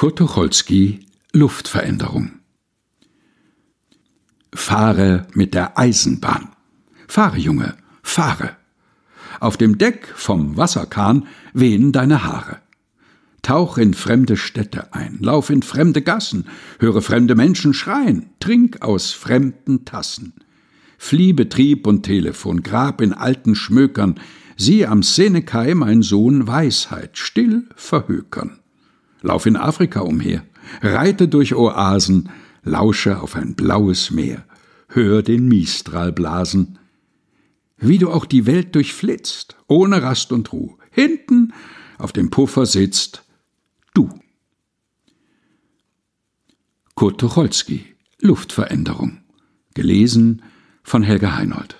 Kurt Tucholsky Luftveränderung Fahre mit der Eisenbahn. Fahre, Junge, fahre. Auf dem Deck vom Wasserkahn wehen deine Haare. Tauch in fremde Städte ein, lauf in fremde Gassen, höre fremde Menschen schreien, trink aus fremden Tassen. Flieh Betrieb und Telefon, grab in alten Schmökern, sieh am Senekai mein Sohn Weisheit still verhökern. Lauf in Afrika umher, reite durch Oasen, lausche auf ein blaues Meer, hör den Mistral blasen. Wie du auch die Welt durchflitzt, ohne Rast und Ruh, hinten auf dem Puffer sitzt du. Kurt Tucholsky, Luftveränderung. Gelesen von Helga Heinold.